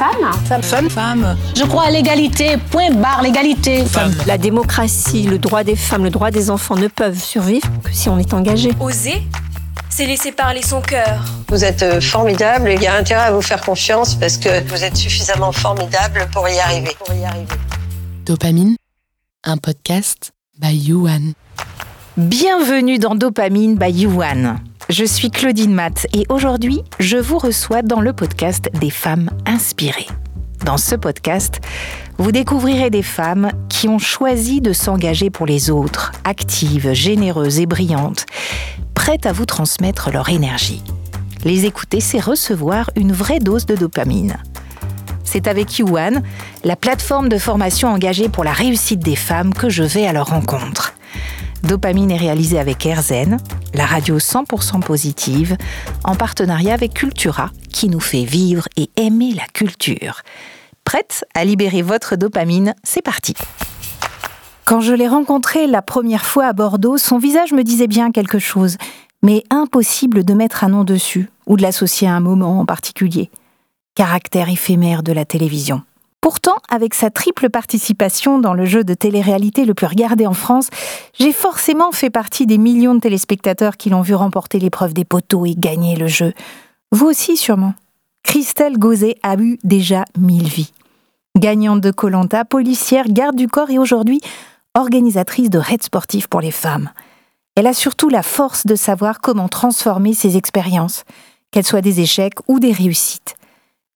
femme. Femme. Femme. Femme. Je crois à l'égalité. Point barre l'égalité. Femme. La démocratie, le droit des femmes, le droit des enfants ne peuvent survivre que si on est engagé. Oser c'est laisser parler son cœur. Vous êtes euh, formidable, il y a intérêt à vous faire confiance parce que vous êtes suffisamment formidable pour y arriver. Pour y arriver. Dopamine, un podcast by Yuan. Bienvenue dans Dopamine by Yuan. Je suis Claudine Matt et aujourd'hui, je vous reçois dans le podcast des femmes inspirées. Dans ce podcast, vous découvrirez des femmes qui ont choisi de s'engager pour les autres, actives, généreuses et brillantes, prêtes à vous transmettre leur énergie. Les écouter, c'est recevoir une vraie dose de dopamine. C'est avec Yuan, la plateforme de formation engagée pour la réussite des femmes, que je vais à leur rencontre. Dopamine est réalisé avec Erzen, la radio 100% positive, en partenariat avec Cultura, qui nous fait vivre et aimer la culture. Prête à libérer votre dopamine? C'est parti Quand je l'ai rencontré la première fois à Bordeaux, son visage me disait bien quelque chose, mais impossible de mettre un nom dessus ou de l'associer à un moment en particulier. Caractère éphémère de la télévision. Pourtant, avec sa triple participation dans le jeu de télé-réalité le plus regardé en France, j'ai forcément fait partie des millions de téléspectateurs qui l'ont vu remporter l'épreuve des poteaux et gagner le jeu. Vous aussi, sûrement. Christelle Gauzet a eu déjà mille vies. Gagnante de Colanta, policière, garde du corps et aujourd'hui organisatrice de raids sportifs pour les femmes. Elle a surtout la force de savoir comment transformer ses expériences, qu'elles soient des échecs ou des réussites.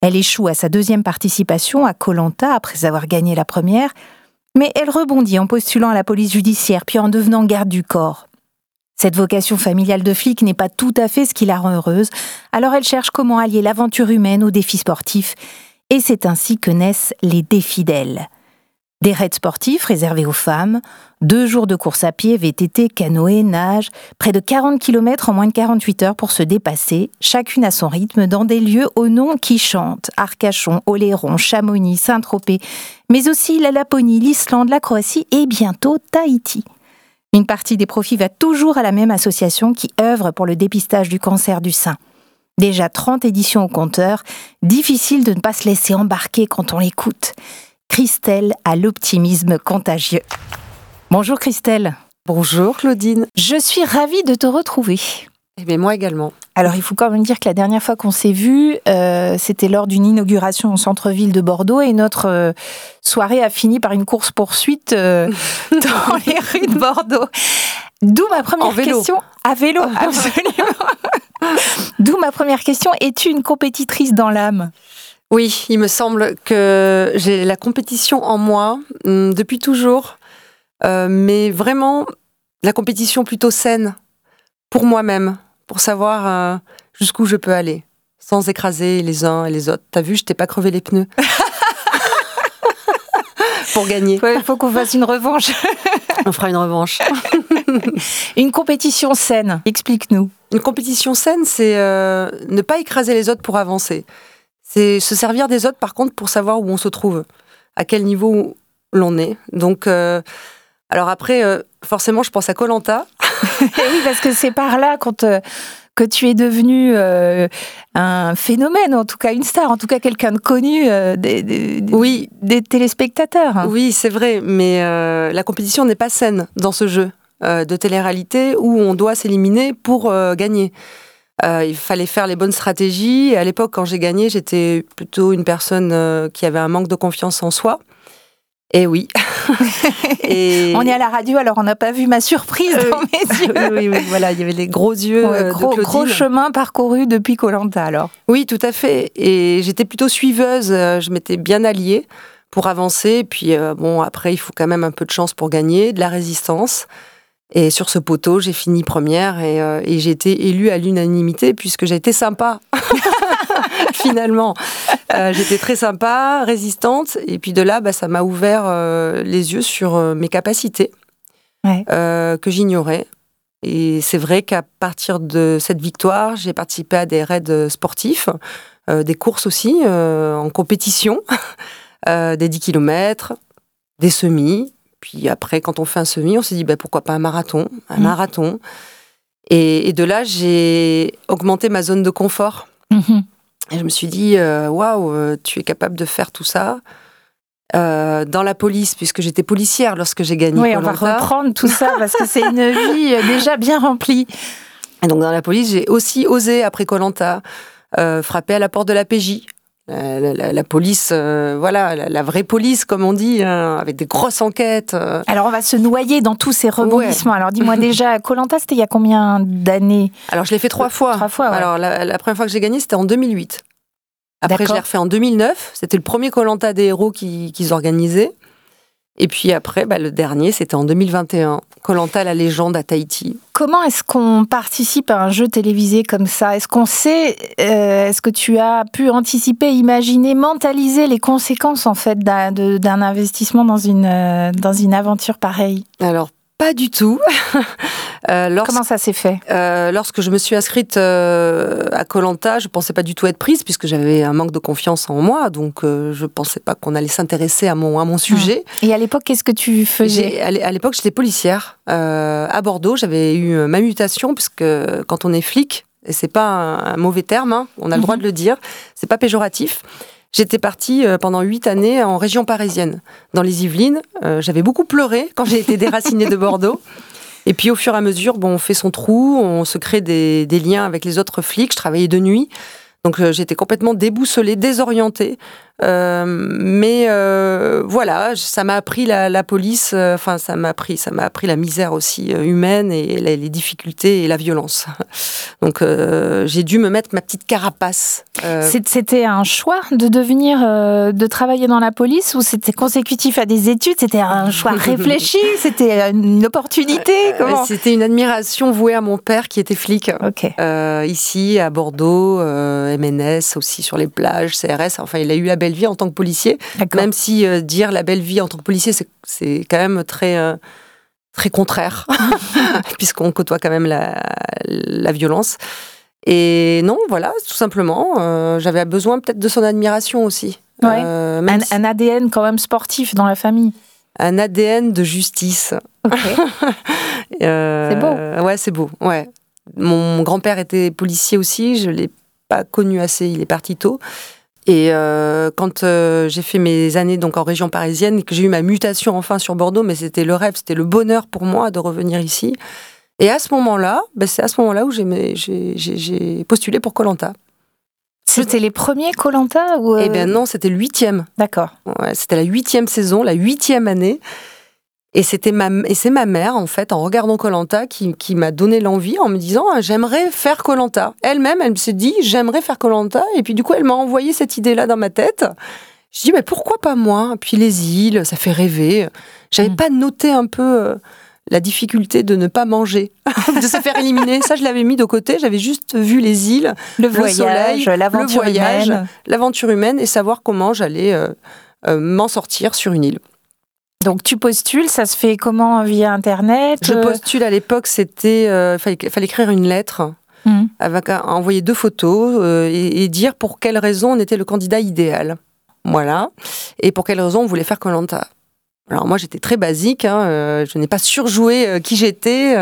Elle échoue à sa deuxième participation à Colanta après avoir gagné la première, mais elle rebondit en postulant à la police judiciaire puis en devenant garde du corps. Cette vocation familiale de flic n'est pas tout à fait ce qui la rend heureuse, alors elle cherche comment allier l'aventure humaine aux défis sportifs, et c'est ainsi que naissent les défis d'elle. Des raids sportifs réservés aux femmes, deux jours de course à pied, VTT, canoë, nage, près de 40 km en moins de 48 heures pour se dépasser, chacune à son rythme, dans des lieux aux noms qui chantent Arcachon, Oléron, Chamonix, Saint-Tropez, mais aussi la Laponie, l'Islande, la Croatie et bientôt Tahiti. Une partie des profits va toujours à la même association qui œuvre pour le dépistage du cancer du sein. Déjà 30 éditions au compteur, difficile de ne pas se laisser embarquer quand on l'écoute. Christelle a l'optimisme contagieux. Bonjour Christelle. Bonjour Claudine. Je suis ravie de te retrouver. Eh bien, moi également. Alors, il faut quand même dire que la dernière fois qu'on s'est vu, euh, c'était lors d'une inauguration au centre-ville de Bordeaux et notre euh, soirée a fini par une course-poursuite euh, dans les rues de Bordeaux. D'où ma première question. À vélo, absolument. D'où ma première question. Es-tu une compétitrice dans l'âme? Oui, il me semble que j'ai la compétition en moi hum, depuis toujours, euh, mais vraiment la compétition plutôt saine pour moi-même, pour savoir euh, jusqu'où je peux aller, sans écraser les uns et les autres. T'as vu, je t'ai pas crevé les pneus. pour gagner. Il faut qu'on fasse une revanche. On fera une revanche. une compétition saine, explique-nous. Une compétition saine, c'est euh, ne pas écraser les autres pour avancer. C'est se servir des autres, par contre, pour savoir où on se trouve, à quel niveau l'on est. Donc, euh, alors après, euh, forcément, je pense à Colanta. oui, parce que c'est par là euh, que tu es devenu un phénomène, en tout cas une star, en tout cas quelqu'un de connu des, oui. des téléspectateurs. Oui, c'est vrai, mais la compétition n'est pas saine dans ce jeu de télé-réalité où on doit s'éliminer pour gagner. Euh, il fallait faire les bonnes stratégies. à l'époque, quand j'ai gagné, j'étais plutôt une personne euh, qui avait un manque de confiance en soi. Et oui. et... On est à la radio, alors on n'a pas vu ma surprise dans mes yeux. oui, oui, voilà, il y avait les gros yeux. Ouais, gros, de gros chemin parcouru depuis Colanta, alors. Oui, tout à fait. Et j'étais plutôt suiveuse. Euh, je m'étais bien alliée pour avancer. Puis bon, après, il faut quand même un peu de chance pour gagner, de la résistance. Et sur ce poteau, j'ai fini première et, euh, j'ai été élue à l'unanimité puisque j'ai été sympa. Finalement, euh, j'étais très sympa, résistante, et puis de là, bah, ça m'a ouvert euh, les yeux sur mes capacités que j'ignorais. Et c'est vrai qu'à partir de cette victoire, j'ai participé à des raids sportifs, des courses aussi, en compétition, des 10 km, des semis, puis après, quand on fait un semi, on s'est dit bah, pourquoi pas un marathon, un mm. marathon. Et, de là, j'ai augmenté ma zone de confort. Mm-hmm. Et je me suis dit, euh, waouh, euh, tu es capable de faire tout ça euh, dans la police, puisque j'étais policière lorsque j'ai gagné Oui, on va reprendre tout ça parce que c'est une vie euh, déjà bien remplie. Et donc dans la police, j'ai aussi osé, après Colanta, frapper à la porte de la PJ. La, la- la- la police, euh, voilà, la, la vraie police, comme on dit, hein, avec des grosses enquêtes. euh. Alors on va se noyer dans tous ces rebondissements. Alors dis-moi déjà, Colanta, c'était il y a combien d'années Alors je l'ai fait trois fois. Trois fois, ouais. Alors la, première fois que j'ai gagné, c'était en 2008. Après, je l'ai refait en 2009. C'était le premier Colanta des héros qui- qu'ils organisaient. Et puis après, bah, le dernier, c'était en 2021. Colanta, la légende à Tahiti. Comment est-ce qu'on participe à un jeu télévisé comme ça? Est-ce qu'on sait, euh, est-ce que tu as pu anticiper, imaginer, mentaliser les conséquences en fait d'un investissement dans une, euh, dans une aventure pareille? Alors, pas du tout. Euh, lorsque- Comment ça s'est fait? Euh, lorsque je me suis inscrite euh, à Colanta, je pensais pas du tout être prise puisque j'avais un manque de confiance en moi, donc je pensais pas qu'on allait s'intéresser à mon à mon sujet. Et à l'époque, qu'est-ce que tu faisais? À l'é- à l'époque, j'étais policière à Bordeaux. J'avais eu ma mutation puisque quand on est flic, et c'est pas un, un mauvais terme, hein, on a le droit de le dire, c'est pas péjoratif. J'étais partie pendant huit années en région parisienne, dans les Yvelines. Euh, J'avais beaucoup pleuré quand j'ai été déracinée de Bordeaux. Et puis au fur et à mesure, bon, on fait son trou, on se crée des, liens avec les autres flics. Je travaillais de nuit, donc euh, j'étais complètement déboussolée, désorientée. Euh, mais euh, voilà, ça m'a appris la, la police. euh, Enfin, ça m'a appris, ça m'a appris la misère aussi euh, humaine et les, les difficultés et la violence. Donc euh, j'ai dû me mettre ma petite carapace. Euh, C'était un choix de devenir, euh, de travailler dans la police ou c'était consécutif à des études? C'était un choix réfléchi? C'était une opportunité? C'était une admiration vouée à mon père qui était flic. Ok. Euh, ici, à Bordeaux, euh, MNS aussi sur les plages, CRS. Enfin, il a eu la belle vie en tant que policier. Même si euh, dire la belle vie en tant que policier, c'est- quand même très, euh, très contraire, puisqu'on côtoie quand même la, la violence. Et non, voilà, tout simplement, euh, j'avais besoin peut-être de son admiration aussi. Ouais. Un, si- un ADN quand même sportif dans la famille. un ADN de justice. C'est beau. Ouais, c'est beau. Ouais. Mon grand-père était policier aussi. Je l'ai pas connu assez. Il est parti tôt. Et euh, quand euh, j'ai fait mes années donc en région parisienne que j'ai eu ma mutation enfin sur Bordeaux, mais c'était le rêve, c'était le bonheur pour moi de revenir ici. Et à ce moment-là, ben, c'est à ce moment-là où j'ai postulé pour Colanta. C'était les premiers Colanta ou euh, Eh bien non, c'était le huitième. D'accord. Ouais, c'était la huitième saison, la huitième année. Et c'était ma et c'est ma mère en fait en regardant Colanta qui, qui m'a donné l'envie en me disant ah, j'aimerais faire Colanta. Elle-même elle s'est dit j'aimerais faire Colanta et puis du coup elle m'a envoyé cette idée là dans ma tête. Je dis mais pourquoi pas moi? Puis les îles, ça fait rêver. J'avais Mm. pas noté un peu euh, la difficulté de ne pas manger, de se faire éliminer. Ça je l'avais mis de côté. J'avais juste vu les îles, Le, Le voyage, soleil, l'aventure le voyage. humaine. l'aventure humaine et savoir comment j'allais euh, euh, m'en sortir sur une île. Donc tu postules, ça se fait comment via Internet Je euh, postule à l'époque, c'était euh, fallait, fallait écrire une lettre avec un- envoyer deux photos euh, et, et dire pour quelle raison on était le candidat idéal. Voilà. Et pour quelle raison on voulait faire Colanta. Alors moi j'étais très basique, hein, euh, je n'ai pas surjoué qui j'étais.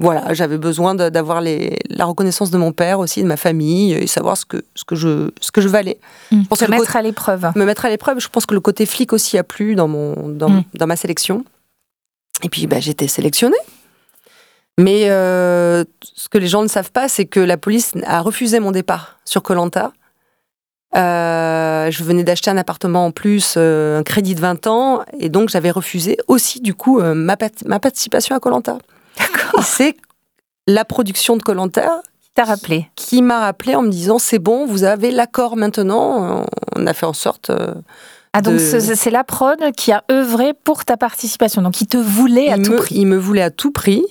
Euh, voilà, j'avais besoin d'avoir la reconnaissance de mon père aussi, de ma famille, et savoir ce que, ce que, je, ce que je valais. Hmm. pense Se que mettre à l'épreuve. me mettre à l'épreuve. Je pense que le côté flic aussi a plu dans, mon, dans, Mm. dans ma sélection. Et puis, bah, j'étais sélectionnée. Mais euh, ce que les gens ne savent pas, c'est que la police a refusé mon départ sur Colanta. je venais d'acheter un appartement en plus, euh, un crédit de 20 ans, et donc j'avais refusé aussi, du coup, euh, ma, ma participation à Colanta. C'est la production de Colanta T'as rappelé. qui m'a rappelé en me disant c'est bon, vous avez l'accord maintenant. On a fait en sorte. euh, Ah donc de- c'est la prod qui a œuvré pour ta participation, donc qui te voulait à il, tout me, prix. il me voulait à tout prix.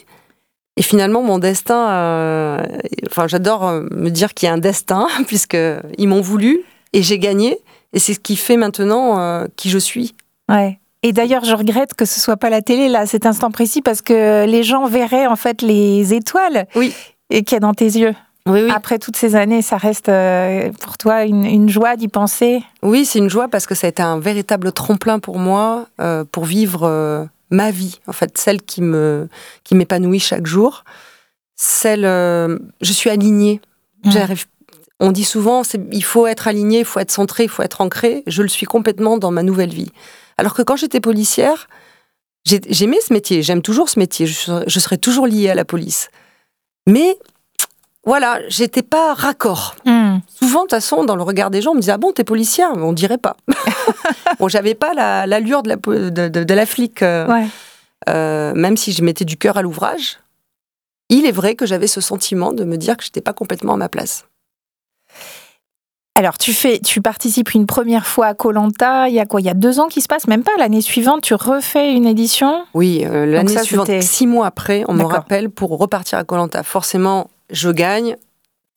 Et finalement, mon destin. euh, enfin, j'adore euh, me dire qu'il y a un destin, puisque ils m'ont voulu et j'ai gagné. Et c'est ce qui fait maintenant euh, qui je suis. Ouais. Et d'ailleurs, je regrette que ce soit pas la télé là, à cet instant précis, parce que les gens verraient en fait les étoiles Oui. et qu'il y a dans tes yeux. Oui, oui. Après toutes ces années, ça reste euh, pour toi une, une joie d'y penser. Oui, c'est une joie parce que ça a été un véritable tremplin pour moi euh, pour vivre euh, ma vie, en fait, celle qui me qui m'épanouit chaque jour. Celle, je suis alignée. Mm. J'arrive. on dit souvent, il faut être aligné, il faut être centré, il faut être ancré. Je le suis complètement dans ma nouvelle vie. Alors que quand j'étais policière, j'ai- j'aimais ce métier, j'aime toujours ce métier, je serai, je serai toujours liée à la police. Mais voilà, j'étais pas raccord. Hmm. Souvent, de toute façon, dans le regard des gens, on me disait Ah bon, t'es policière Mais On dirait pas. bon, j'avais pas la- l'allure de, la, de, de- de la flic, euh, Ouais. euh, même si je mettais du cœur à l'ouvrage. Il est vrai que j'avais ce sentiment de me dire que j'étais pas complètement à ma place. Alors, tu fais, tu participes une première fois à Colanta. Il y a quoi Il y a deux ans qui se passe, même pas. L'année suivante, tu refais une édition? Oui, euh, l'année suivante, six mois après, on me rappelle pour repartir à Colanta. Forcément, je gagne.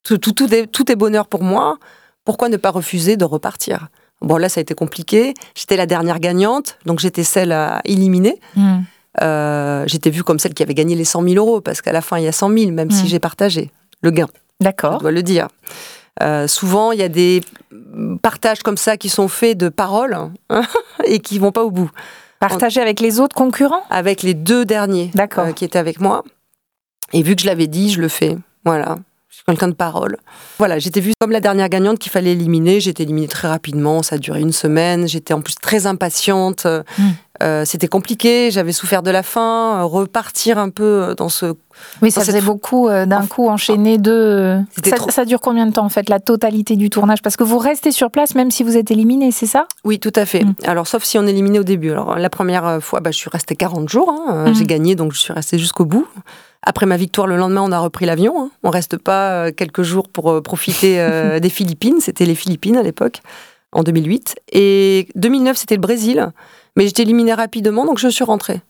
Tout, tout, tout, est, tout est bonheur pour moi. Pourquoi ne pas refuser de repartir? Bon, là, ça a été compliqué. J'étais la dernière gagnante, donc j'étais celle à éliminer. Hmm. Euh, j'étais vue comme celle qui avait gagné les 100 000 euros, parce qu'à la fin, il y a 100 000, même si Mm. j'ai partagé le gain, je D'accord. dois le dire. Euh, souvent, il y a des partages comme ça qui sont faits de paroles hein, et qui vont pas au bout. Partagé avec les autres concurrents? Avec les deux derniers D'accord. euh, qui étaient avec moi. Et vu que je l'avais dit, je le fais. Voilà. Je suis quelqu'un de parole. Voilà, j'étais vue comme la dernière gagnante qu'il fallait éliminer. Été éliminée très rapidement. Ça a duré une semaine. J'étais en plus très impatiente. Euh, Mm. Euh, C'était compliqué. J'avais souffert de la faim. Euh, Repartir un peu dans ce Oui, ça Dans cette faisait beaucoup euh, d'un coup enchaîné deux. Ça, trop. ça dure combien de temps en fait la totalité du tournage? Parce que vous restez sur place même si vous êtes éliminé, c'est ça? Oui, tout à fait. Mm. Alors, sauf si on est éliminé au début. Alors, la première fois, bah, je suis restée 40 jours. hein. Euh, Mm. J'ai gagné, donc je suis restée jusqu'au bout. Après ma victoire, le lendemain, on a repris l'avion. hein. On reste pas euh, quelques jours pour euh, profiter euh, des Philippines. C'était les Philippines à l'époque, en 2008. Et 2009, c'était le Brésil. Mais j'étais éliminée rapidement, donc je suis rentrée.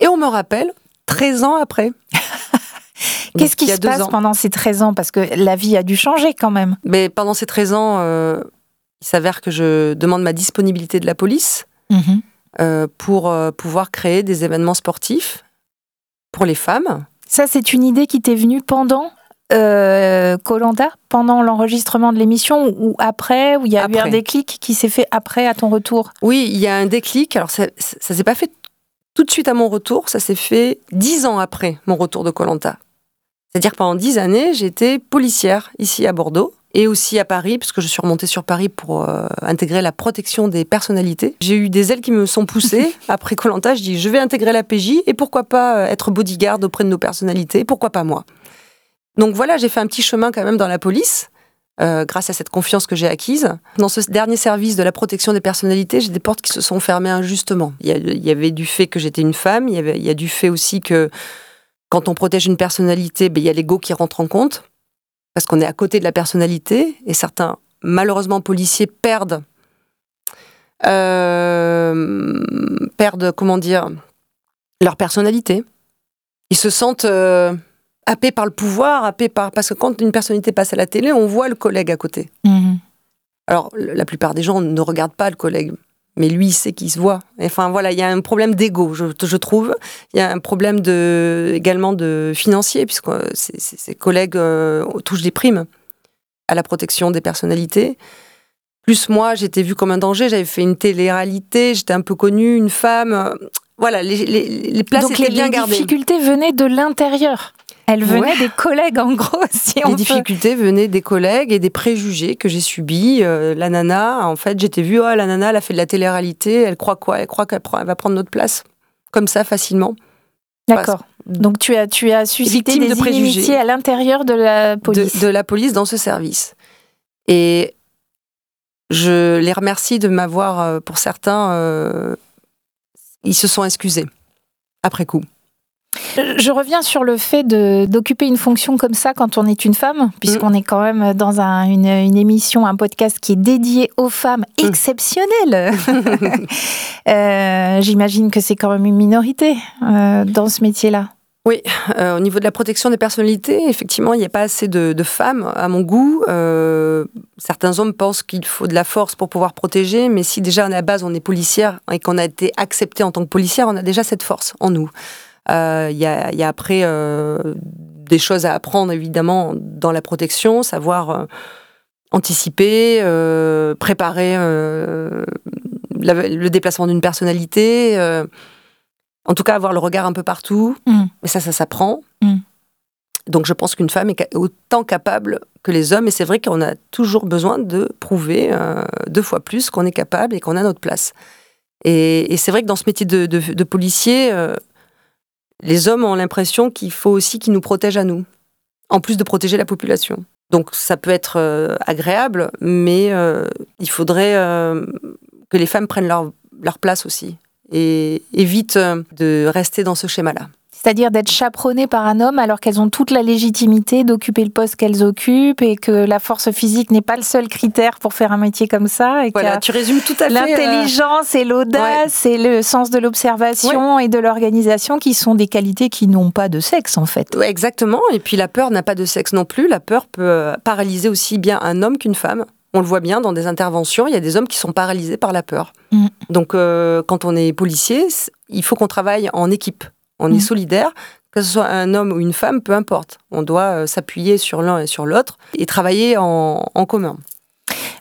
Et on me rappelle, 13 ans après. Qu'est-ce qui se passe ans. pendant ces 13 ans? Parce que la vie a dû changer quand même. Mais pendant ces 13 ans, euh, il s'avère que je demande ma disponibilité de la police. euh, pour euh, pouvoir créer des événements sportifs pour les femmes. Ça, c'est une idée qui t'est venue pendant Colanta, pendant l'enregistrement de l'émission ou après, où il y a eu un déclic qui s'est fait après à ton retour? Oui, il y a un déclic. Alors, ça ne s'est pas fait tout de suite à mon retour, ça s'est fait dix ans après mon retour de Colanta. C'est-à-dire pendant dix années, j'étais policière ici à Bordeaux et aussi à Paris, puisque je suis remontée sur Paris pour euh, intégrer la protection des personnalités. J'ai eu des ailes qui me sont poussées. Après Colanta, je dis je vais intégrer la PJ et pourquoi pas euh, être bodyguard auprès de nos personnalités, pourquoi pas moi? Donc voilà, j'ai fait un petit chemin quand même dans la police. euh, grâce à cette confiance que j'ai acquise. Dans ce dernier service de la protection des personnalités, j'ai des portes qui se sont fermées injustement. Il y, avait du fait que j'étais une femme, il y, avait, a du fait aussi que quand on protège une personnalité, ben, il y a l'ego qui rentre en compte, parce qu'on est à côté de la personnalité, et certains, malheureusement, policiers perdent, euh, perdent, comment dire, leur personnalité. Ils se sentent euh, happés par le pouvoir, happés par... Parce que quand une personnalité passe à la télé, on voit le collègue à côté. Alors, le- la plupart des gens ne regardent pas le collègue, mais lui, il sait qu'il se voit. Enfin, voilà, il y a un problème d'ego, je, je trouve. Il y a un problème de, également de financier, puisque ces collègues euh, touchent des primes à la protection des personnalités. Plus moi, j'étais vue comme un danger, j'avais fait une télé-réalité, j'étais un peu connue, une femme. Voilà, les, les, les places Donc étaient les, bien les gardées. difficultés venaient de l'intérieur. Elles venaient Ouais. des collègues, en gros, si on Les peut. difficultés venaient des collègues et des préjugés que j'ai subis. Euh, la nana, en fait, j'étais vue, oh, la nana, elle a fait de la télé-réalité, elle croit quoi? Elle croit qu'elle elle va prendre notre place, comme ça, facilement. D'accord. Donc tu as, tu as suscité des de préjugés. à l'intérieur de la police. de la police dans ce service. Et je les remercie de m'avoir, euh, pour certains, euh, ils se sont excusés après coup. Je reviens sur le fait d'occuper une fonction comme ça quand on est une femme, puisqu'on est quand même dans un- une, une émission, un podcast qui est dédié aux femmes exceptionnelles. Euh, J'imagine que c'est quand même une minorité euh, dans ce métier-là. Euh, au niveau de la protection des personnalités, effectivement, il n'y a pas assez de, de femmes à mon goût. Euh, certains hommes pensent qu'il faut de la force pour pouvoir protéger, mais si déjà à la base on est policière et qu'on a été accepté en tant que policière, on a déjà cette force en nous. Euh, Il y, a, il y a après euh, des choses à apprendre évidemment dans la protection, savoir euh, anticiper, euh, préparer euh, la- le déplacement d'une personnalité. euh, en tout cas, avoir le regard un peu partout. Mm. Mais ça, ça s'apprend. Mm. Donc je pense qu'une femme est autant capable que les hommes, et c'est vrai qu'on a toujours besoin de prouver euh, deux fois plus qu'on est capable et qu'on a notre place. Et, et c'est vrai que dans ce métier de, de- de policier, euh, les hommes ont l'impression qu'il faut aussi qu'ils nous protègent à nous, en plus de protéger la population. Donc ça peut être euh, agréable, mais euh, il faudrait euh, que les femmes prennent leur, place aussi et évitent de rester dans ce schéma-là. C'est-à-dire d'être chaperonées par un homme alors qu'elles ont toute la légitimité d'occuper le poste qu'elles occupent et que la force physique n'est pas le seul critère pour faire un métier comme ça. Et Voilà, tu résumes tout à fait. euh, L'intelligence et l'audace et le sens de l'observation et de l'organisation qui sont des qualités qui n'ont pas de sexe en fait. Ouais, exactement. Et puis la peur n'a pas de sexe non plus. La peur peut euh, paralyser aussi bien un homme qu'une femme. On le voit bien dans des interventions, il y a des hommes qui sont paralysés par la peur. Mm. Donc euh, quand on est policier, il faut qu'on travaille en équipe. On Mm. est solidaire, que ce soit un homme ou une femme, peu importe. On doit euh, s'appuyer sur l'un et sur l'autre et travailler en, en commun.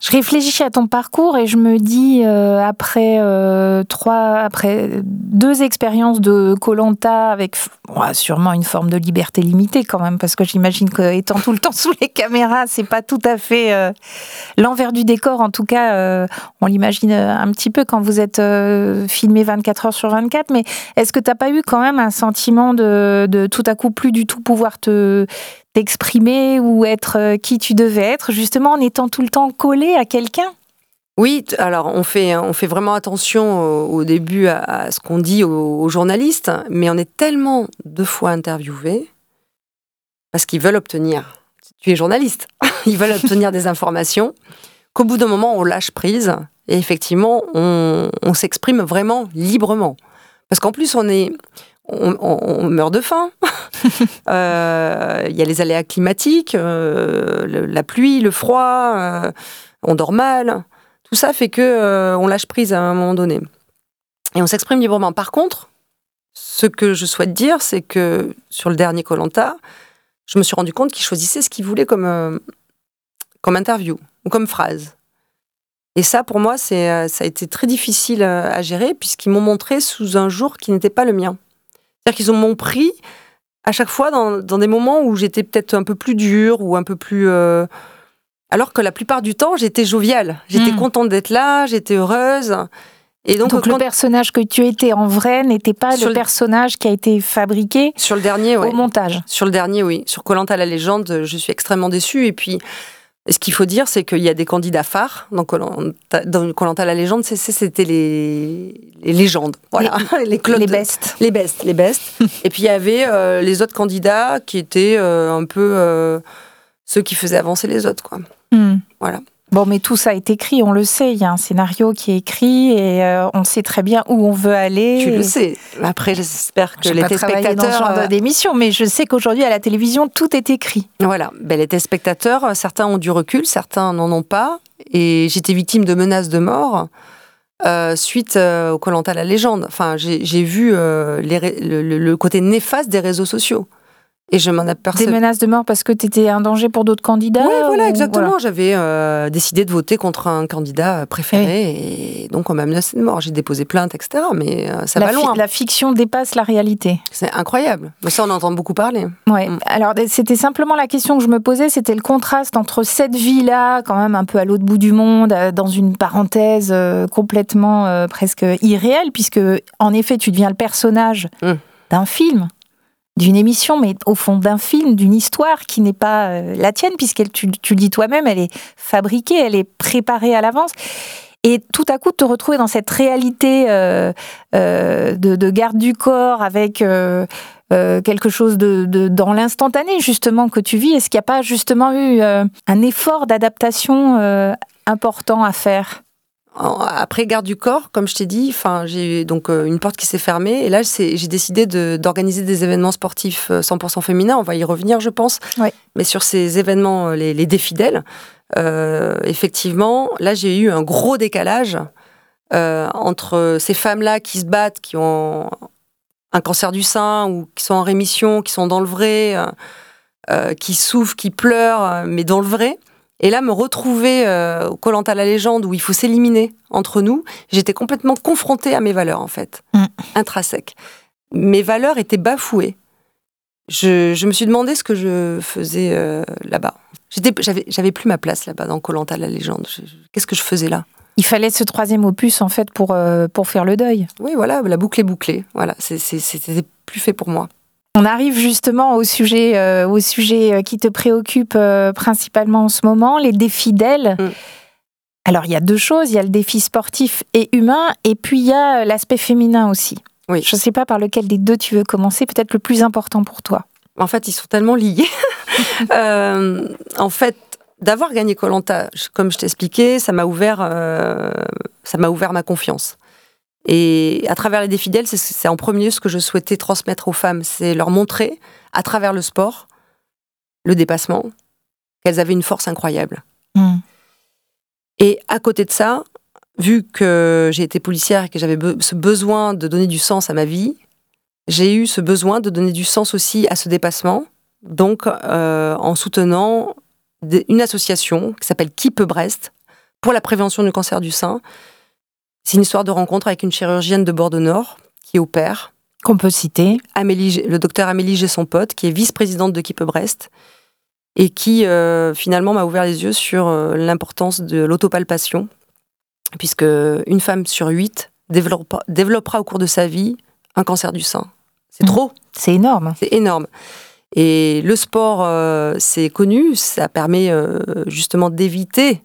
Je réfléchis à ton parcours et je me dis euh, après euh, trois, après deux expériences de Colanta avec ouais, sûrement une forme de liberté limitée quand même parce que j'imagine qu'étant tout le temps sous les caméras, c'est pas tout à fait euh, l'envers du décor. En tout cas, euh, on l'imagine euh, un petit peu quand vous êtes euh, filmé 24 heures sur 24. Mais est-ce que t'as pas eu quand même un sentiment de, de tout à coup plus du tout pouvoir te t'exprimer ou être euh, qui tu devais être, justement en étant tout le temps collé à quelqu'un Oui, alors on fait, on fait vraiment attention au, début à, ce qu'on dit aux, journalistes, mais on est tellement deux fois interviewés parce qu'ils veulent obtenir. Tu es journaliste, ils veulent obtenir des informations qu'au bout d'un moment on lâche prise et effectivement on s'exprime vraiment librement. Parce qu'en plus on est, on, on- on meurt de faim. Euh, Il y a les aléas climatiques, euh, le- la pluie, le froid, euh, on dort mal. Tout ça fait que on lâche prise à un moment donné. Et on s'exprime librement. Par contre, ce que je souhaite dire, c'est que sur le dernier Colanta, je me suis rendu compte qu'il choisissait ce qu'il voulait comme, comme interview ou comme phrase. Et ça, pour moi, c'est, ça a été très difficile à gérer puisqu'ils m'ont montré sous un jour qui n'était pas le mien. C'est-à-dire qu'ils ont m'ont pris à chaque fois dans, dans des moments où j'étais peut-être un peu plus dure ou un peu plus... euh, alors que la plupart du temps, j'étais joviale. J'étais Mm. contente d'être là, j'étais heureuse. Et donc, Donc, quand- le personnage que tu étais en vrai n'était pas Sur le personnage qui a été fabriqué sur le dernier, ouais. au montage. Sur le dernier, oui. Sur Colanta la légende, je suis extrêmement déçue. Et puis, ce qu'il faut dire, c'est qu'il y a des candidats phares. dans Colanta la légende, c'était les... les légendes. Voilà. Les, clubs les de- bestes. Les bestes, les bestes. et puis il y avait euh, les autres candidats qui étaient euh, un peu euh, ceux qui faisaient avancer les autres, quoi. Hmm. Voilà. Bon, mais tout ça est écrit, on le sait. Il y a un scénario qui est écrit et euh, on sait très bien où on veut aller. Tu Et- le sais. Après, j'espère que les pas travaillé dans ce téléspectateurs. genre euh, d'émission, mais je sais qu'aujourd'hui à la télévision tout est écrit. Voilà, ben, les téléspectateurs, euh, certains ont du recul, certains n'en ont pas. Et j'étais victime de menaces de mort euh, suite euh, au Colanta la légende. Enfin, j'ai vu les le côté néfaste des réseaux sociaux. Et je m'en Des apercevais. menaces de mort parce que tu étais un danger pour d'autres candidats Oui, voilà, ou- exactement. J'avais euh, décidé de voter contre un candidat préféré et donc on m'a menacé de mort. J'ai déposé plainte, etc. Mais euh, ça la, va loin. la fiction dépasse la réalité. C'est incroyable. Mais ça, on entend beaucoup parler. Ouais. Mm. Alors c'était simplement la question que je me posais, c'était le contraste entre cette vie-là, quand même un peu à l'autre bout du monde, euh, dans une parenthèse complètement euh, presque irréelle, puisque en effet tu deviens le personnage Mm. d'un film, d'une émission, mais au fond d'un film, d'une histoire qui n'est pas euh, la tienne, puisqu'elle, tu, le dis toi-même, elle est fabriquée, elle est préparée à l'avance. Et tout à coup, te retrouver dans cette réalité euh, euh, de, de garde du corps avec euh, euh, quelque chose de, de- dans l'instantané justement que tu vis Est-ce qu'il n'y a pas justement eu euh, un effort d'adaptation important à faire? Après garde du corps, comme je t'ai dit, enfin j'ai donc euh, une porte qui s'est fermée et là j'ai décidé de- d'organiser des événements sportifs euh, 100% féminins. On va y revenir, je pense. Mais sur ces événements, euh, les, les défis d'elle, euh, effectivement, là j'ai eu un gros décalage euh, entre ces femmes-là qui se battent, qui ont un cancer du sein ou qui sont en rémission, qui sont dans le vrai, euh, euh, qui souffrent, qui pleurent, euh, mais dans le vrai. Et là, me retrouver euh, au Colanta la légende où il faut s'éliminer entre nous, j'étais complètement confrontée à mes valeurs en fait, Mm. intrinsèques. Mes valeurs étaient bafouées. je, je me suis demandé ce que je faisais euh, là-bas. J'avais, plus ma place là-bas dans Colanta la légende. Qu'est-ce que je faisais là? Il fallait ce troisième opus en fait pour, euh, pour faire le deuil. Oui, voilà, la boucle est bouclée. Voilà, c'était plus fait pour moi. On arrive justement au sujet, euh, au sujet euh, qui te préoccupe euh, principalement en ce moment, les défis d'elle. Mm. Alors il y a deux choses, il y a le défi sportif et humain, et puis il y a l'aspect féminin aussi. Oui. Je ne sais pas par lequel des deux tu veux commencer, peut-être le plus important pour toi. En fait, ils sont tellement liés. Euh, en fait, d'avoir gagné Colanta, comme je t'expliquais, ça m'a ouvert, ça m'a ouvert ma confiance. Et à travers les défis d'elles, c'est- en premier ce que je souhaitais transmettre aux femmes, c'est leur montrer, à travers le sport, le dépassement, qu'elles avaient une force incroyable. Mm. Et à côté de ça, vu que j'ai été policière et que j'avais be- ce besoin de donner du sens à ma vie, j'ai eu ce besoin de donner du sens aussi à ce dépassement. Donc, euh, en soutenant une association qui s'appelle Qui peut Brest pour la prévention du cancer du sein. C'est une histoire de rencontre avec une chirurgienne de Bordeaux-Nord qui opère. Qu'on peut citer. Amélie, le docteur Amélie G. son pote, qui est vice-présidente de peut Brest et qui euh, finalement m'a ouvert les yeux sur euh, l'importance de l'autopalpation, puisque une femme sur huit développera, développera au cours de sa vie un cancer du sein. C'est Mhm. trop, C'est énorme. c'est énorme. Et le sport, euh, c'est connu, ça permet justement d'éviter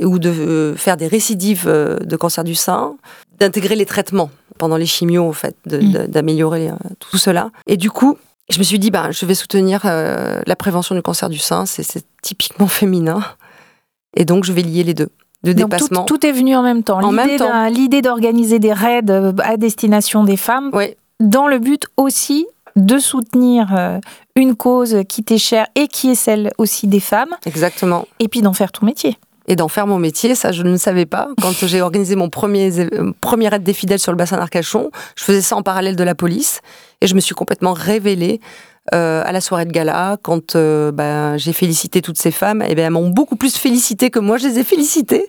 ou de euh, faire des récidives euh, de cancer du sein, d'intégrer les traitements pendant les chimios, en fait, de- Mm. de- d'améliorer euh, tout cela. Et du coup, je me suis dit, ben, je vais soutenir euh, la prévention du cancer du sein, c'est typiquement féminin. Et donc, je vais lier les deux. Le Donc tout, dépassement. tout est venu en même temps. L'idée d'organiser des raids à destination des femmes, Oui, dans le but aussi de soutenir une cause qui t'est chère et qui est celle aussi des femmes, exactement. et puis d'en faire ton métier. Et d'en faire mon métier. Ça, je ne le savais pas. Quand j'ai organisé mon premier, premier raid des fidèles sur le bassin d'Arcachon, je faisais ça en parallèle de la police et je me suis complètement révélée euh, à la soirée de gala. Quand euh, ben, j'ai félicité toutes ces femmes, et ben, elles m'ont beaucoup plus félicité que moi, je les ai félicitées.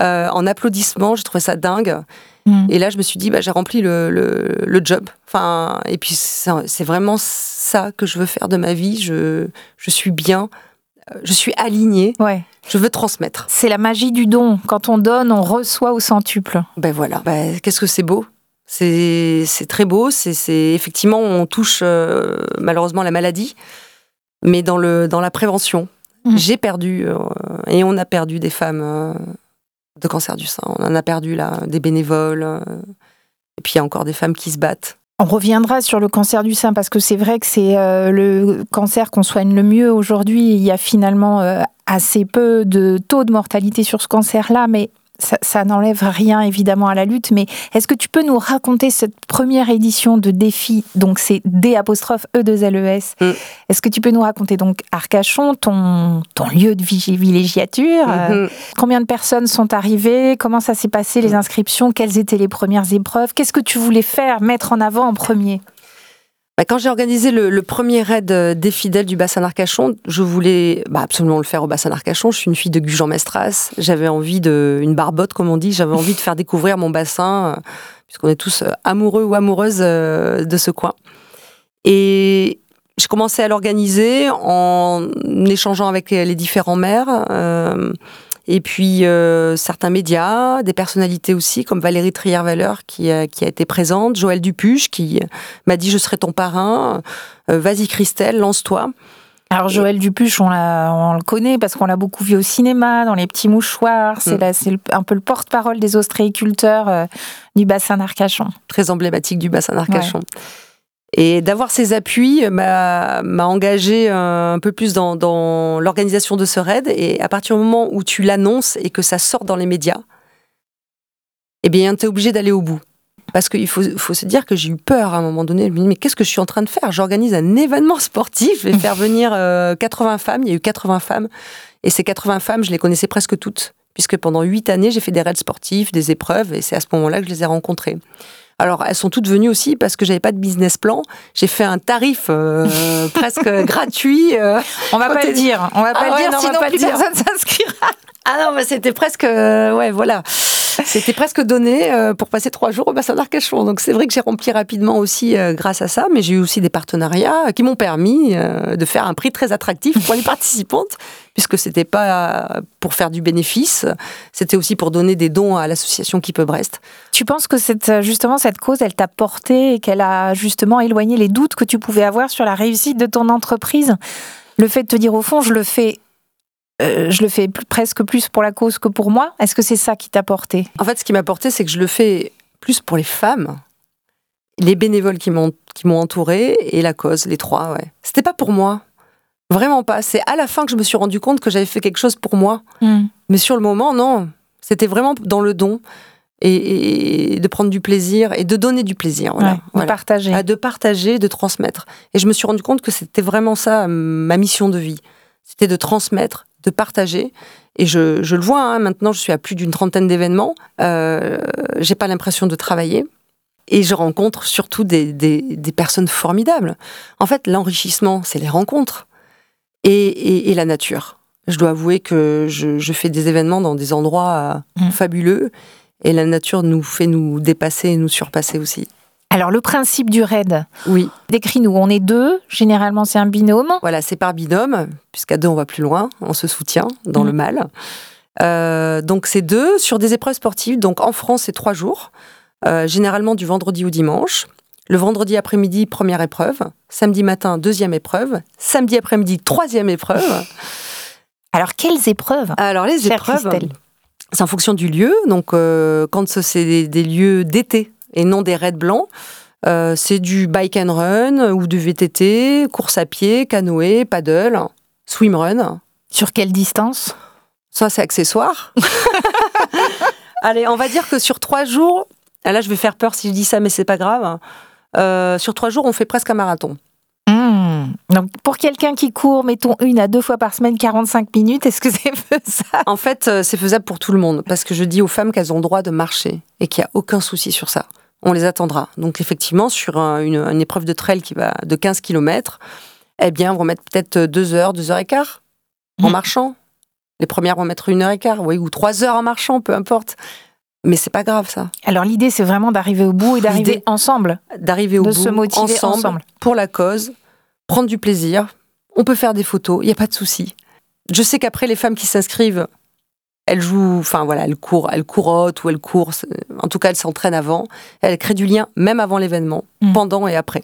euh, en applaudissements, j'ai trouvé ça dingue. Mm. Et là, je me suis dit, bah, j'ai rempli le, le, le job. Enfin, et puis, c'est vraiment ça que je veux faire de ma vie. Je, je suis bien, je suis alignée, Ouais. je veux transmettre. C'est la magie du don. Quand on donne, on reçoit au centuple. Ben voilà, ben, qu'est-ce que c'est beau c'est très beau, c'est effectivement on touche euh, malheureusement la maladie, mais dans le dans la prévention. Mhm. J'ai perdu euh, et on a perdu des femmes euh, de cancer du sein. On en a perdu là des bénévoles euh, et puis il y a encore des femmes qui se battent. On reviendra sur le cancer du sein parce que c'est vrai que c'est euh, le cancer qu'on soigne le mieux aujourd'hui. Il y a finalement euh, assez peu de taux de mortalité sur ce cancer-là, mais ça, ça n'enlève rien évidemment à la lutte. Mais est-ce que tu peux nous raconter cette première édition de défi Donc c'est D apostrophe E 2 LES. Mm. Est-ce que tu peux nous raconter donc Arcachon, ton, ton lieu de villégiature euh, Mhm. Combien de personnes sont arrivées Comment ça s'est passé les inscriptions Quelles étaient les premières épreuves Qu'est-ce que tu voulais faire, mettre en avant en premier? Bah, quand j'ai organisé le, premier raid euh, des fidèles du bassin d'Arcachon, je voulais bah, absolument le faire au bassin d'Arcachon. Je suis une fille de Gujan-Mestras. J'avais envie de, une barbotte comme on dit, j'avais envie de faire découvrir mon bassin, euh, puisqu'on est tous euh, amoureux ou amoureuses de ce coin. Et je commençais à l'organiser en échangeant avec les différents maires. Et puis euh, certains médias, des personnalités aussi, comme Valérie Trier-Valeur qui, a- qui a été présente, Joël Dupuche qui m'a dit je serai ton parrain, Euh, vas-y Christelle, lance-toi. Alors Joël Dupuche, on, on le connaît parce qu'on l'a beaucoup vu au cinéma, dans les petits mouchoirs. C'est Mm. le- un peu le porte-parole des ostréiculteurs euh, du bassin d'Arcachon. très emblématique du bassin d'Arcachon. Et d'avoir ces appuis euh, m'a engagé un peu plus dans, l'organisation de ce raid. Et à partir du moment où tu l'annonces et que ça sort dans les médias, eh bien, tu es obligé d'aller au bout. Parce qu'il faut, se dire que j'ai eu peur à un moment donné. Je me dis, mais qu'est-ce que je suis en train de faire? J'organise un événement sportif, je vais faire venir euh, 80 femmes. Il y a eu 80 femmes. Et ces 80 femmes, je les connaissais presque toutes. Puisque pendant 8 années, j'ai fait des raids sportifs, des épreuves. Et c'est à ce moment-là que je les ai rencontrées. Alors, elles sont toutes venues aussi parce que j'avais pas de business plan. J'ai fait un tarif euh, presque gratuit. euh. On va pas le dire, on va pas Ah le ouais, dire, non, on va sinon pas plus dire. personne s'inscrira. Ah non, mais c'était presque, euh, ouais, voilà. C'était presque donné euh, pour passer trois jours au bassin d'Arcachon. Donc c'est vrai que j'ai rempli rapidement aussi euh, grâce à ça, mais j'ai eu aussi des partenariats qui m'ont permis euh, de faire un prix très attractif pour les participantes, puisque c'était pas pour faire du bénéfice, c'était aussi pour donner des dons à l'association Qui peut Brest. Tu penses que cette, justement cette cause, elle t'a porté et qu'elle a justement éloigné les doutes que tu pouvais avoir sur la réussite de ton entreprise? Le fait de te dire au fond, je le fais euh, je le fais plus- presque plus pour la cause que pour moi. Est-ce que c'est ça qui t'a porté? En fait, ce qui m'a porté, c'est que je le fais plus pour les femmes, les bénévoles qui m'ont entouré et la cause, les trois. Ouais. C'était pas pour moi, vraiment pas. C'est à la fin que je me suis rendu compte que j'avais fait quelque chose pour moi. Mais sur le moment, non. C'était vraiment dans le don et, et de prendre du plaisir et de donner du plaisir. Voilà. Ouais, de Voilà. partager. À de partager, de transmettre. Et je me suis rendu compte que c'était vraiment ça, ma mission de vie. C'était de transmettre, de partager. Et je, je le vois, hein, maintenant, je suis à plus d'une trentaine d'événements. Euh, J'ai pas l'impression de travailler. Et je rencontre surtout des, des, des personnes formidables. En fait, l'enrichissement, c'est les rencontres et, et, et la nature. Je dois avouer que je, je fais des événements dans des endroits euh, Mm. fabuleux. Et la nature nous fait nous dépasser et nous surpasser aussi. Alors le principe du raid, Oui. décris-nous. On est deux, généralement c'est un binôme. Voilà, c'est par binôme, puisqu'à deux, on va plus loin, on se soutient dans Mhm. le mal. Euh, donc, c'est deux sur des épreuves sportives. Donc, en France, c'est trois jours, euh, généralement du vendredi au dimanche. Le vendredi après-midi, première épreuve. Samedi matin, deuxième épreuve. Samedi après-midi, troisième épreuve. Alors quelles épreuves Alors, les épreuves, c'est en fonction du lieu. Donc, euh, quand ce- c'est des, des lieux d'été et non des raids blancs, euh, c'est du bike and run ou du VTT, course à pied, canoë, paddle, swimrun. Sur quelle distance? Ça, c'est accessoire. Allez, on va dire que sur trois jours, là, je vais faire peur si je dis ça, mais c'est pas grave. Euh, sur trois jours, on fait presque un marathon. Hmm. Donc pour quelqu'un qui court, mettons une à deux fois par semaine, 45 minutes, est-ce que c'est faisable? En fait, euh, c'est faisable pour tout le monde, parce que je dis aux femmes qu'elles ont le droit de marcher et qu'il n'y a aucun souci sur ça. On les attendra. Donc effectivement, sur un- une, une épreuve de trail qui va de 15 km, eh bien, on va mettre peut-être deux heures, deux heures et quart en Mhm. marchant. Les premières vont mettre une heure et quart, oui, ou trois heures en marchant, peu importe. Mais c'est pas grave, ça. Alors l'idée c'est vraiment d'arriver au bout et d'arriver ensemble, d'arriver au de bout se motiver ensemble, ensemble. pour la cause, prendre du plaisir. On peut faire des photos, il n'y a pas de souci. Je sais qu'après, les femmes qui s'inscrivent, elles jouent, enfin voilà, elles courent, elles courotent ou elles courent. c'est- En tout cas, elles s'entraînent avant. Elles créent du lien, même avant l'événement, Mm. pendant et après.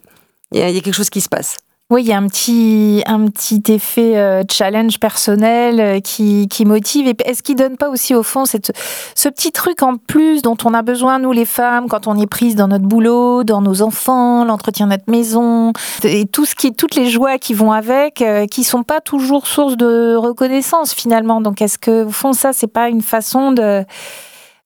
Il y, a, il y a quelque chose qui se passe. Oui, il y a un petit, un petit effet euh, challenge personnel euh, qui, qui motive. Et est-ce qu'il donne pas aussi au fond cette, ce petit truc en plus dont on a besoin, nous les femmes, quand on est prise dans notre boulot, dans nos enfants, l'entretien de notre maison, et tout ce qui, toutes les joies qui vont avec, euh, qui sont pas toujours source de reconnaissance finalement. Donc est-ce que au fond ça, c'est pas une façon de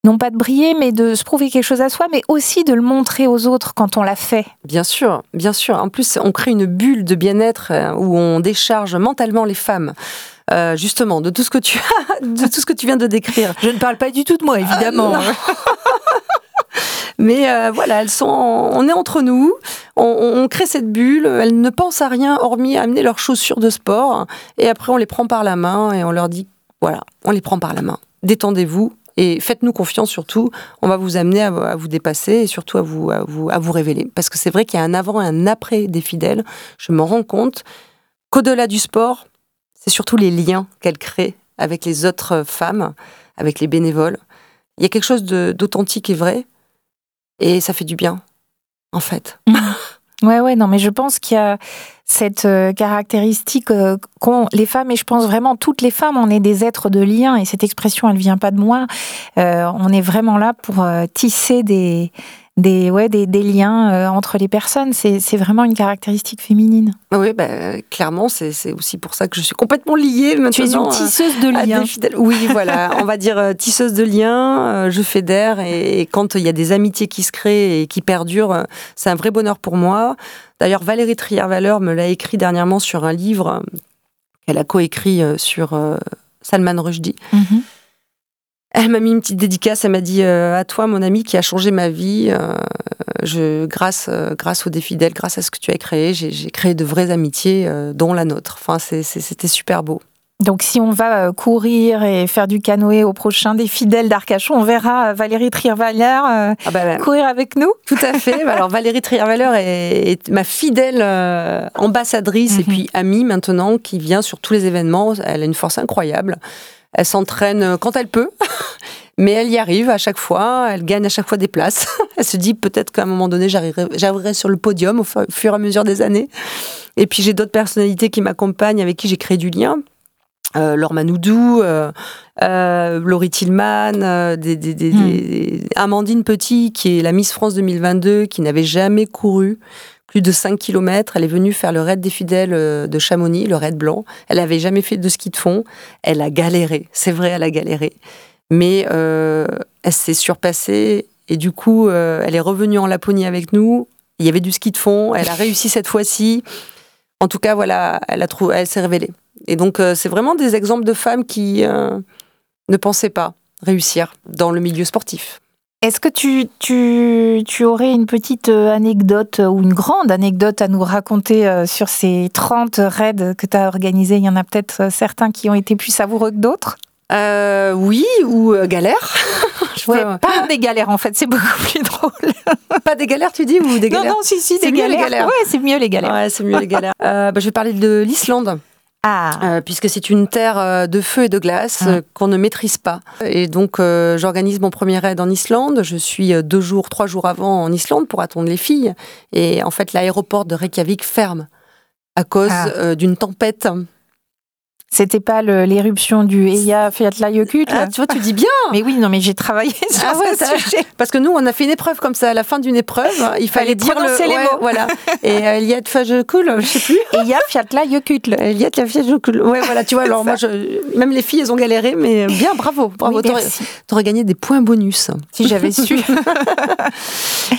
non pas de briller, mais de se prouver quelque chose à soi, mais aussi de le montrer aux autres quand on l'a fait. Bien sûr, bien sûr. En plus, on crée une bulle de bien-être euh, où on décharge mentalement les femmes. Euh, justement, de tout ce que tu as, de tout ce que tu viens de décrire. Je ne parle pas du tout de moi, évidemment. Ah. Mais euh, voilà, elles sont, on est entre nous, on, on crée cette bulle, elles ne pensent à rien hormis à amener leurs chaussures de sport, et après on les prend par la main et on leur dit, voilà, on les prend par la main. Détendez-vous et faites-nous confiance surtout, on va vous amener à, vous dépasser et surtout à vous, à vous, à vous révéler. Parce que c'est vrai qu'il y a un avant et un après des fidèles, je me rends compte qu'au-delà du sport, c'est surtout les liens qu'elles créent avec les autres femmes, avec les bénévoles. Il y a quelque chose d'authentique et vrai, et ça fait du bien, en fait. Ouais, ouais, non, mais je pense qu'il y a cette euh, caractéristique euh, qu'ont les femmes, et je pense vraiment toutes les femmes, on est des êtres de lien, et cette expression, elle vient pas de moi. Euh, on est vraiment là pour tisser des, des, ouais, des, des liens euh, entre les personnes. C'est vraiment une caractéristique féminine. Oui, bah, clairement, c'est aussi pour ça que je suis complètement liée maintenant. Tu es une à- tisseuse de liens. Oui, voilà, on va dire euh, tisseuse de liens, euh, je fédère et, et quand il y a des amitiés qui se créent et qui perdurent, euh, c'est un vrai bonheur pour moi. D'ailleurs, Valérie Trier-Valeur me l'a écrit dernièrement sur un livre euh, qu'elle a coécrit euh, sur euh, Salman Rushdie. Mhm. Elle m'a mis une petite dédicace, elle m'a dit euh, à toi mon ami qui a changé ma vie, euh, je, grâce, euh, grâce aux défidèles, grâce à ce que tu as créé, j'ai créé de vraies amitiés, euh, dont la nôtre. Enfin, c'était super beau. Donc si on va courir et faire du canoë au prochain des fidèles d'Arcachon, on verra Valérie Trierweiler Ah bah, courir avec nous. Tout à fait. Alors Valérie Trierweiler est, est ma fidèle ambassadrice et Mhm. puis amie maintenant qui vient sur tous les événements. Elle a une force incroyable. Elle s'entraîne euh, quand elle peut, mais elle y arrive à chaque fois. Elle gagne à chaque fois des places. Elle se dit peut-être qu'à un moment donné j'arriverai sur le podium au fu- au fur et à mesure des années. Et puis j'ai d'autres personnalités qui m'accompagnent avec qui j'ai créé du lien. Euh, Laure Manoudou, euh, euh, Laurie Tillman, des, des- des- Hmm. Amandine Petit, qui est la Miss France 2022, qui n'avait jamais couru plus de 5 km. Elle est venue faire le raid des fidèles euh, de Chamonix, le raid blanc. Elle n'avait jamais fait de ski de fond. Elle a galéré. C'est vrai, elle a galéré. Mais euh, elle s'est surpassée et du coup, euh, elle est revenue en Laponie avec nous. Il y avait du ski de fond. Elle a réussi cette fois-ci. En tout cas, voilà, elle, elle s'est révélée. Et donc, c'est vraiment des exemples de femmes qui ne pensaient pas réussir dans le milieu sportif. Est-ce que tu, tu, tu aurais une petite euh, anecdote euh, ou une grande anecdote à nous raconter euh, sur ces 30 raids que tu as organisés? Il y en a peut-être certains qui ont été plus savoureux que d'autres? Euh, oui, ou euh, galère. Je Ouais, peux- pas des galères en fait, c'est beaucoup plus drôle. Pas des galères, tu dis, ou des Non, galères? non, si, si, C'est des mieux, les galères. galères. Ouais, c'est mieux les galères. Ouais, c'est mieux les galères. Euh, bah, je vais parler de l'Islande. Ah, Euh, puisque c'est une terre euh, de feu et de glace Mm. euh, qu'on ne maîtrise pas. Et donc, euh, j'organise mon premier raid en Islande. Je suis deux jours, trois jours avant en Islande pour attendre les filles. Et en fait, l'aéroport de Reykjavik ferme à cause Ah. d'une tempête. C'était pas l'éruption du Eya Fiatlayokut Ah, tu vois, tu dis bien Mais oui, non, mais j'ai travaillé sur Ah ouais, ce ça- sujet. Parce que nous, on a fait une épreuve comme ça. À la fin d'une épreuve, il fallait Fallait dire le, les ouais, mots. Voilà. Et euh, Eliade Fajekul, je sais plus. Eya Fiatlayokut. Eliade Fajekul. Ouais, voilà, tu vois. Alors moi, je, même les filles, elles ont galéré, mais bien, bravo, bravo. Oui, T'aurais- gagné des points bonus. Si j'avais su.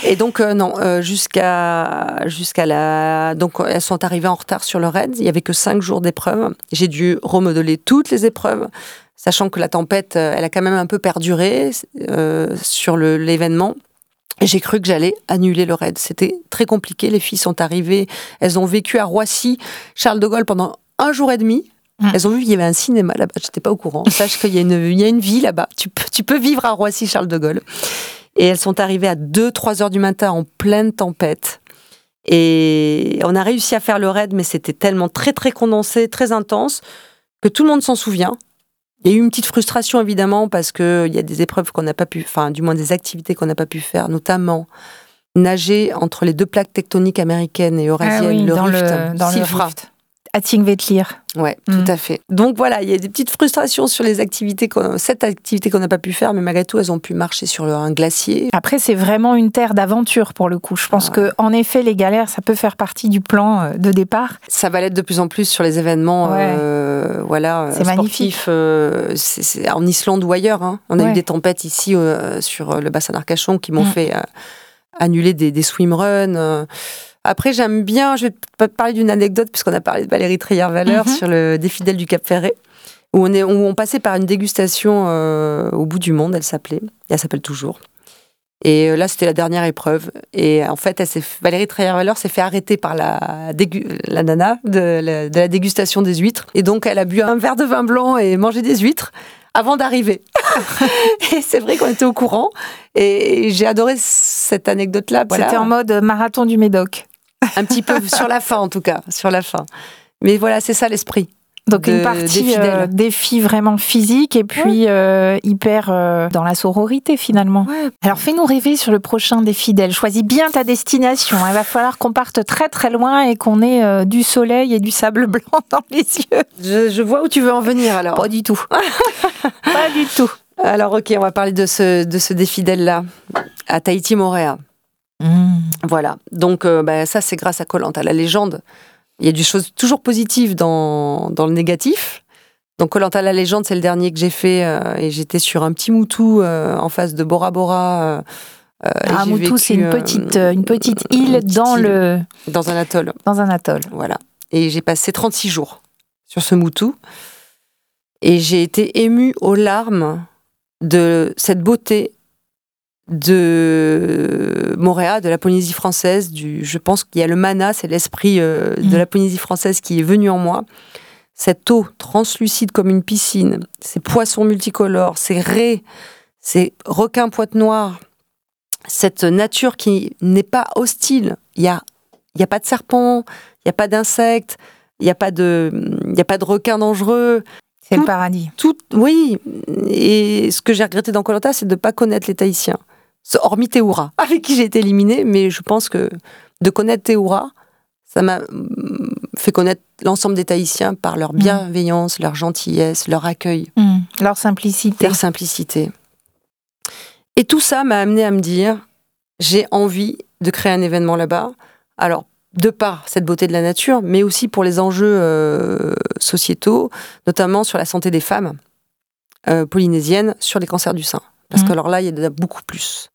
Et donc euh, non, euh, jusqu'à jusqu'à la donc elles sont arrivées en retard sur le raid. Il y avait que cinq jours d'épreuve. J'ai dû remodeler toutes les épreuves, sachant que la tempête, euh, elle a quand même un peu perduré euh, sur l'événement. J'ai cru que j'allais annuler le raid. C'était très compliqué. Les filles sont arrivées, elles ont vécu à Roissy, Charles de Gaulle pendant un jour et demi. Mm. Elles ont vu qu'il y avait un cinéma là-bas. J'étais pas au courant. Sache qu'il y a une, il y a une vie là-bas. Tu tu peux vivre à Roissy, Charles de Gaulle. Et elles sont arrivées à 2-3 heures du matin en pleine tempête. Et on a réussi à faire le raid, mais c'était tellement très très condensé, très intense, que tout le monde s'en souvient. Il y a eu une petite frustration évidemment parce qu'il y a des épreuves qu'on n'a pas pu, enfin du moins des activités qu'on n'a pas pu faire, notamment nager entre les deux plaques tectoniques américaines et eurasiennes, Ah oui, le dans rift, le, dans le rift. À Tingvetlir. Ouais, Mm. tout à fait. Donc voilà, il y a des petites frustrations sur les activités, cette activité qu'on n'a pas pu faire, mais malgré tout, elles ont pu marcher sur un glacier. Après, c'est vraiment une terre d'aventure pour le coup. Je pense que, en effet, les galères, ça peut faire partie du plan euh, de départ. Ça va l'être de plus en plus sur les événements, Ouais. euh, voilà, euh, C'est magnifique. sportifs, euh, en Islande ou ailleurs. hein. On a Ouais. eu des tempêtes ici euh, sur le bassin d'Arcachon qui m'ont Mm. fait annuler des, des swimruns. Après, j'aime bien, je vais te parler d'une anecdote, puisqu'on a parlé de Valérie Trier-Valeur Mhm. sur le des fidèles du Cap Ferré, où on, est, où on passait par une dégustation euh, au bout du monde, elle s'appelait, elle s'appelle toujours. Et euh, là, c'était la dernière épreuve. Et en fait, elle Valérie Treyer-Valeur s'est fait arrêter par la, dégu- la nana de la, de la dégustation des huîtres. Et donc, elle a bu un verre de vin blanc et mangé des huîtres avant d'arriver. et c'est vrai qu'on était au courant. Et j'ai adoré cette anecdote-là. Voilà. C'était en mode marathon du Médoc. Un petit peu sur la fin, en tout cas. Sur la fin. Mais voilà, c'est ça l'esprit. Donc de- une partie euh, défi vraiment physique et puis euh, hyper euh, dans la sororité finalement. Alors fais-nous rêver sur le prochain des fidèles. Choisis bien ta destination. Il va falloir qu'on parte très très loin et qu'on ait euh, du soleil et du sable blanc dans les yeux. Je, je vois où tu veux en venir alors. Pas du tout. Pas du tout. Alors, ok, on va parler de ce, de ce défidèle-là, à Tahiti-Moréa. Voilà. Donc, euh, bah, ça, c'est grâce à Colanta, la légende. Il y a des choses toujours positives dans, dans le négatif. Donc, Colanta, la légende, c'est le dernier que j'ai fait. euh, et j'étais sur un petit moutou euh, en face de Bora Bora. Ah, Moutou, c'est une petite, une petite île une petite dans île le Dans un atoll. dans un atoll. Voilà. Et j'ai passé 36 jours sur ce moutou. Et j'ai été émue aux larmes de cette beauté de Montréal, de la Polynésie française. Du, je pense qu'il y a le mana, c'est l'esprit euh, de Mm. la Polynésie française qui est venu en moi. cette eau translucide comme une piscine, ces poissons multicolores, ces raies, ces requins pointe noire, cette nature qui n'est pas hostile. Il n'y a, y a pas de serpents, il n'y a pas d'insectes, il n'y a, pas de- il y a pas de requins dangereux. C'est le paradis. Tout, oui, et ce que j'ai regretté dans Colanta, c'est de ne pas connaître les Tahitiens. Hormis Théoura, avec qui j'ai été éliminée, mais je pense que de connaître Théoura, ça m'a mm, fait connaître l'ensemble des Tahitiens par leur bienveillance, leur gentillesse, leur accueil, Hmm. Leur simplicité. leur simplicité. Et tout ça m'a amené à me dire, j'ai envie de créer un événement là-bas. Alors, de par cette beauté de la nature, mais aussi pour les enjeux euh, sociétaux, notamment sur la santé des femmes euh, polynésiennes, sur les cancers du sein. Parce que alors là, il y en a beaucoup plus.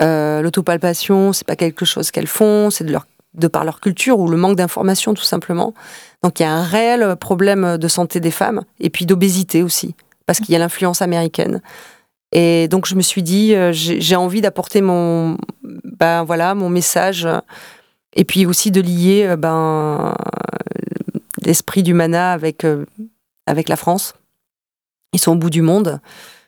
Euh, L'autopalpation, c'est pas quelque chose qu'elles font, c'est de, leur, de par leur culture ou le manque d'information tout simplement. Donc il y a un réel problème de santé des femmes et puis d'obésité aussi, parce qu'il y a l'influence américaine. Et donc je me suis dit, euh, j'ai envie d'apporter mon, ben voilà, mon message, et puis aussi de lier euh, ben l'esprit du mana avec avec la France. Ils sont au bout du monde.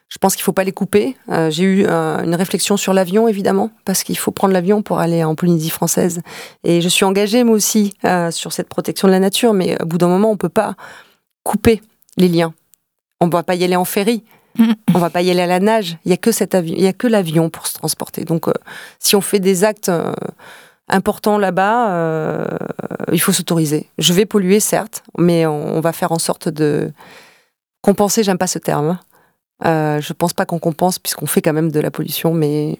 Je pense qu'il faut pas les couper. Euh, J'ai eu euh, une réflexion sur l'avion, évidemment, parce qu'il faut prendre l'avion pour aller en Polynésie française. Et je suis engagée, moi aussi, euh, sur cette protection de la nature, mais au bout d'un moment, on peut pas couper les liens. On ne va pas y aller en ferry. On va pas y aller à la nage. Il y a que cet avion, il y a que l'avion pour se transporter. Donc, si on fait des actes importants là-bas, euh, il faut s'autoriser. Je vais polluer, certes, mais on, on va faire en sorte de compenser. J'aime pas ce terme. Euh, je pense pas qu'on compense puisqu'on fait quand même de la pollution, mais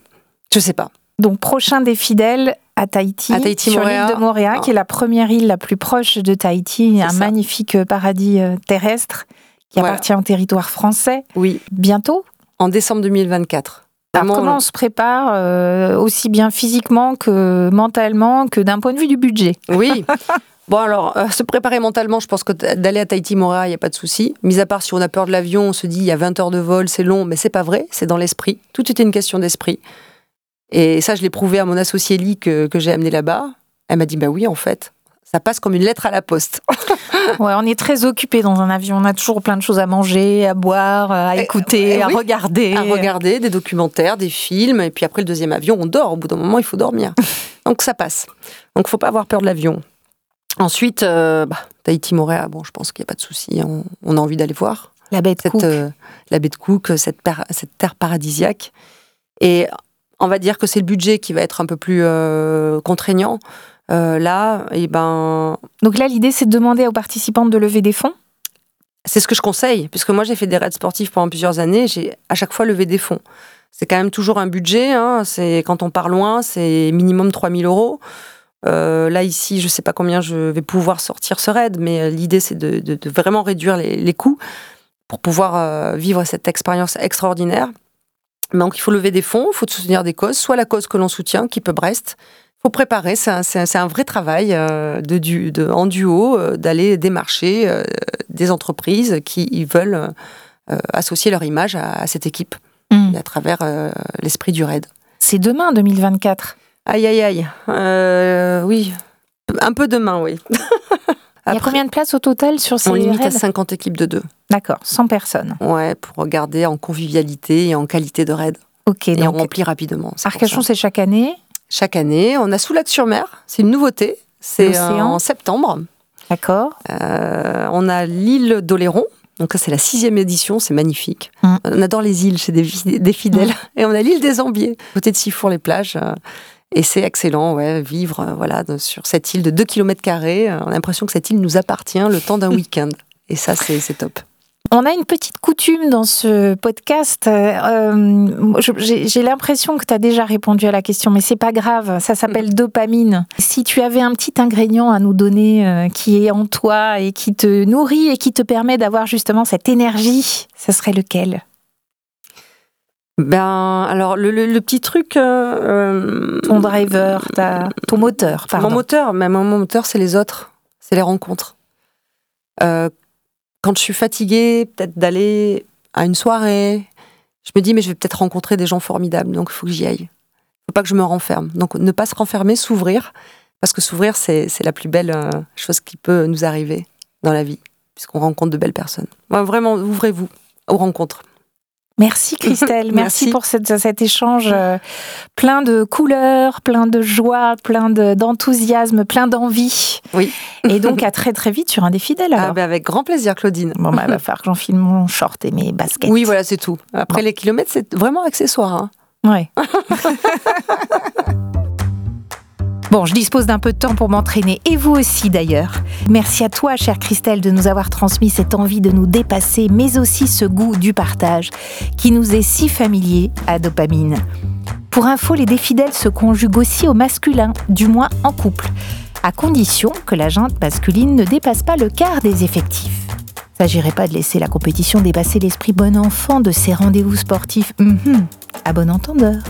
je sais pas. Donc, prochain des fidèles à Tahiti, À Tahiti, sur l'île de Moorea, Ah. qui est la première île la plus proche de Tahiti, un ça. magnifique euh, paradis euh, terrestre qui Voilà. appartient au territoire français. Oui, Bientôt? en décembre 2024. Alors, comment on se prépare, euh, aussi bien physiquement que mentalement, que d'un point de vue du budget? Oui. Bon, alors, euh, se préparer mentalement, je pense que d'aller à Tahiti, Montréal, il n'y a pas de souci. Mis à part si on a peur de l'avion, on se dit il y a 20 heures de vol, c'est long, mais c'est pas vrai, c'est dans l'esprit. Tout était une question d'esprit. Et ça, je l'ai prouvé à mon associée Lee que, que j'ai amené là-bas. Elle m'a dit bah oui, en fait, ça passe comme une lettre à la poste. Ouais, on est très occupé dans un avion. On a toujours plein de choses à manger, à boire, à Eh, écouter, eh à oui. regarder. à regarder des documentaires, des films, et puis après le deuxième avion, on dort. Au bout d'un moment, il faut dormir. Donc ça passe. Donc faut pas avoir peur de l'avion. Ensuite, euh, bah, Tahiti, Montréal, bon, je pense qu'il n'y a pas de souci. On, on a envie d'aller voir La baie de cette, Cook. euh, la baie de Cook, cette, par- cette terre paradisiaque. Et on va dire que c'est le budget qui va être un peu plus euh, contraignant. Euh, là, et ben, Donc là, l'idée, c'est de demander aux participantes de lever des fonds? c'est ce que je conseille, puisque moi j'ai fait des raids sportifs pendant plusieurs années, j'ai à chaque fois levé des fonds. C'est quand même toujours un budget, hein, quand on part loin, c'est minimum 3000 euros. Euh, là ici, je sais pas combien je vais pouvoir sortir ce raid, mais euh, l'idée c'est de, de- de vraiment réduire les, les coûts pour pouvoir euh, vivre cette expérience extraordinaire. Donc il faut lever des fonds, il faut soutenir des causes, soit la cause que l'on soutient, qui peut Brest. Il faut préparer, c'est un, vrai travail euh, de, du- de- en duo, d'aller démarcher des entreprises qui ils veulent associer leur image à, à cette équipe et à travers l'esprit du raid. C'est demain, 2024. Aïe aïe aïe, Euh, oui, un peu demain, oui. Il y a combien de places au total sur ces on limite à raids 50 équipes de deux. D'accord, 100 personnes. Ouais, pour regarder en convivialité et en qualité de raid. Ok, Et on donc remplit rapidement. c'est Arcachon, c'est chaque année. Chaque année, on a Soulac-sur-Mer, c'est une nouveauté. C'est euh, en septembre. D'accord. Euh, on a l'île d'Oléron. Donc ça, c'est la sixième édition, c'est magnifique. Mm. On adore les îles chez des, fi- des fidèles. Et on a l'île des Ambiers, côté de Sifour, les plages. euh, et c'est excellent, ouais, vivre euh, voilà, sur cette île de 2 km. On a l'impression que cette île nous appartient le temps d'un week-end. Et ça, c'est top. On a une petite coutume dans ce podcast. Euh, euh, J'ai j'ai l'impression que tu as déjà répondu à la question, mais c'est pas grave. Ça s'appelle dopamine. Si tu avais un petit ingrédient à nous donner euh, qui est en toi et qui te nourrit et qui te permet d'avoir justement cette énergie, ce serait lequel? Ben, alors, le, le- le petit truc. euh, euh, Ton driver, ta, ton moteur, pardon. Mon moteur, mais mon moteur, c'est les autres, c'est les rencontres. Euh, quand je suis fatiguée, peut-être d'aller à une soirée, je me dis, mais je vais peut-être rencontrer des gens formidables, donc il faut que j'y aille. Il faut pas que je me renferme. Donc ne pas se renfermer, s'ouvrir, parce que s'ouvrir, c'est la plus belle chose qui peut nous arriver dans la vie. puisqu'on rencontre de belles personnes. Ouais, vraiment, ouvrez-vous aux rencontres. Merci Christelle, merci, Merci. pour cette- cet échange euh, plein de couleurs, plein de joie, plein de- d'enthousiasme, plein d'envie. Oui. Et donc à très très vite sur un des fidèles alors. Ah, ben, avec grand plaisir, Claudine. Bon bah il va falloir que j'enfile mon short et mes baskets. Oui, voilà, c'est tout. Après, les kilomètres, c'est vraiment accessoire. hein. Ouais. Bon, je dispose d'un peu de temps pour m'entraîner, et vous aussi d'ailleurs. Merci à toi, chère Christelle, de nous avoir transmis cette envie de nous dépasser, mais aussi ce goût du partage qui nous est si familier à dopamine. Pour info, les défidèles se conjuguent aussi au masculin, du moins en couple, à condition que la junte masculine ne dépasse pas le quart des effectifs. S'agirait pas de laisser la compétition dépasser l'esprit bon enfant de ces rendez-vous sportifs. Mhm. À bon entendeur.